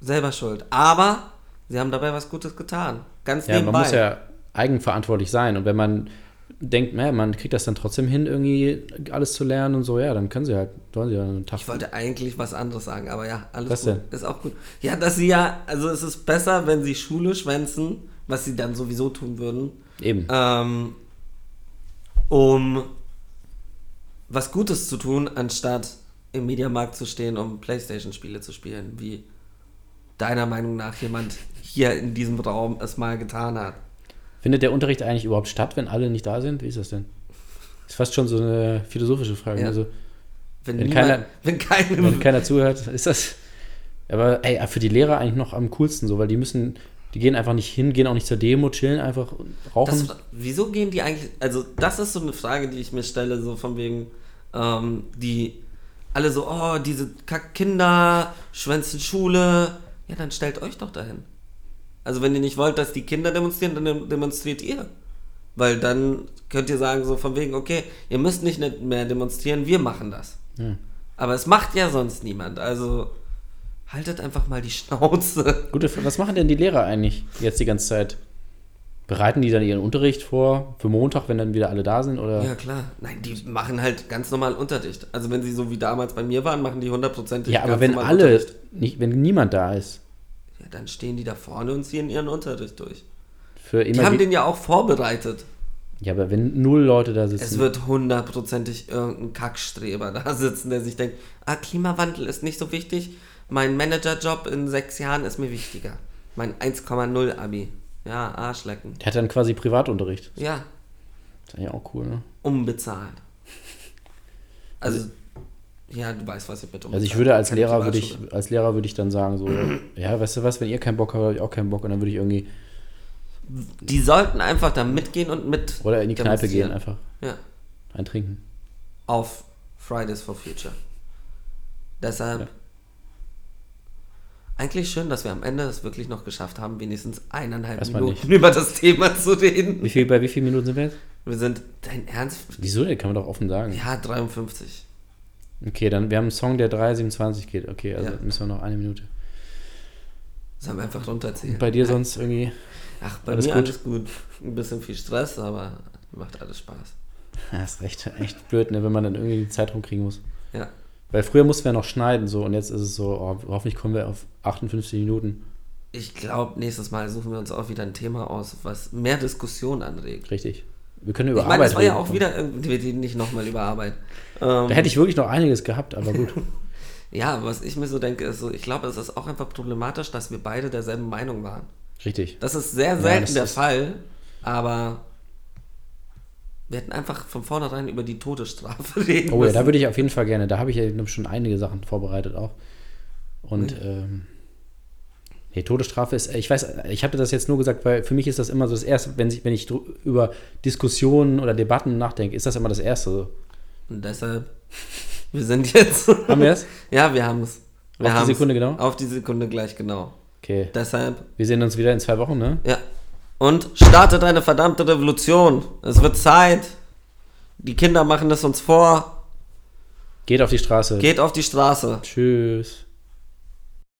selber schuld. Aber sie haben dabei was Gutes getan. Ganz Ja, nebenbei. man muss ja eigenverantwortlich sein. Und wenn man denkt, naja, man kriegt das dann trotzdem hin, irgendwie alles zu lernen und so, ja, dann können sie halt, sollen sie ja einen Tag. Ich wollte eigentlich was anderes sagen, aber ja, alles Was gut. denn? Ist auch gut. Ja, dass sie ja, also es ist besser, wenn sie Schule schwänzen, was sie dann sowieso tun würden, Eben. ähm, um was Gutes zu tun, anstatt im Mediamarkt zu stehen, um Playstation-Spiele zu spielen, wie deiner Meinung nach jemand hier in diesem Raum es mal getan hat. Findet der Unterricht eigentlich überhaupt statt, wenn alle nicht da sind? Wie ist das denn? Ist fast schon so eine philosophische Frage. Ja. Also, Wenn, Wenn niemand, keiner- wenn keinem, wenn keiner zuhört, ist das. Aber ey, für die Lehrer eigentlich noch am coolsten so, weil die müssen, die gehen einfach nicht hin, gehen auch nicht zur Demo, chillen einfach, rauchen. Das, wieso gehen die eigentlich, also das ist so eine Frage, die ich mir stelle, so von wegen, ähm, die alle so, oh, diese Kack-Kinder, schwänzen Schule, ja, dann stellt euch doch dahin. Also wenn ihr nicht wollt, dass die Kinder demonstrieren, dann dem- demonstriert ihr. Weil dann könnt ihr sagen, so von wegen, okay, ihr müsst nicht mehr demonstrieren, wir machen das. Ja. Aber es macht ja sonst niemand, also haltet einfach mal die Schnauze. Gute Frage. Was machen denn die Lehrer eigentlich jetzt die ganze Zeit? Bereiten die dann ihren Unterricht vor für Montag, wenn dann wieder alle da sind? Oder? Ja, klar. Nein, die machen halt ganz normal Unterricht. Also wenn sie so wie damals bei mir waren, machen die hundertprozentig Ja, aber wenn alle, nicht, wenn niemand da ist, Ja, dann stehen die da vorne und ziehen ihren Unterricht durch. für Die immer. haben wie- den ja auch vorbereitet. ja, aber wenn null Leute da Es sitzen. wird hundertprozentig irgendein Kackstreber da sitzen, der sich denkt, ah, Klimawandel ist nicht so wichtig, mein Managerjob in sechs Jahren ist mir wichtiger. Mein 1,0 Abi. Ja, Arschlecken. der hat dann quasi Privatunterricht. Ja, Das ist eigentlich auch cool, ne? unbezahlt. Also, ja, du weißt, was ich mit Also ich würde als Lehrer würde ich, als Lehrer würde ich dann sagen so, ja, weißt du was, wenn ihr keinen Bock habt, habe ich auch keinen Bock und dann würde ich irgendwie Die sollten einfach da mitgehen und mit. oder in die Kneipe gehen einfach Ja. eintrinken. Auf Fridays for Future. Deshalb. Ja. Eigentlich schön, dass wir am Ende es wirklich noch geschafft haben, wenigstens eineinhalb Erstmal Minuten über das Thema zu reden. Wie viel bei wie vielen Minuten sind wir jetzt? Wir sind, dein Ernst? Wieso denn? Kann man doch offen sagen. Ja, 53. Okay, dann wir haben einen Song, der 3,27 geht. Okay, also Ja. müssen wir noch eine Minute. Sollen wir einfach runterzählen. Und bei dir sonst irgendwie Ach, bei Alles mir gut? alles gut. Ein bisschen viel Stress, aber macht alles Spaß. Ja, ist recht, echt blöd, ne, wenn man dann irgendwie die Zeit rumkriegen muss. Ja. Weil früher mussten wir noch schneiden so und jetzt ist es so, oh, hoffentlich kommen wir auf 58 Minuten. Ich glaube, nächstes Mal suchen wir uns auch wieder ein Thema aus, was mehr Diskussion anregt. Richtig. Wir können über Ich meine, Arbeit es war ja auch wieder irgendwie wir reden nicht nochmal über Arbeit. Ähm, Da hätte ich wirklich noch einiges gehabt, aber gut. ja, was ich mir so denke, ist so, ich glaube, es ist auch einfach problematisch, dass wir beide derselben Meinung waren. Richtig. Das ist sehr Ja, selten das der Fall, aber wir hätten einfach von vornherein über die Todesstrafe reden Oh ja, müssen. da würde ich auf jeden Fall gerne. Da habe ich ja schon einige Sachen vorbereitet auch. Und ähm, nee, Todesstrafe ist, ich weiß, ich hatte das jetzt nur gesagt, weil für mich ist das immer so das Erste, wenn, sich, wenn ich über Diskussionen oder Debatten nachdenke, ist das immer das Erste. Und deshalb, wir sind jetzt. Haben wir es? ja, wir haben es. Wir Auf die. Sekunde genau? Auf die Sekunde gleich genau. Okay. Deshalb, Wir sehen uns wieder in zwei Wochen, ne? ja. Und startet eine verdammte Revolution. Es wird Zeit. Die Kinder machen es uns vor. Geht auf die Straße. Geht auf die Straße. Tschüss.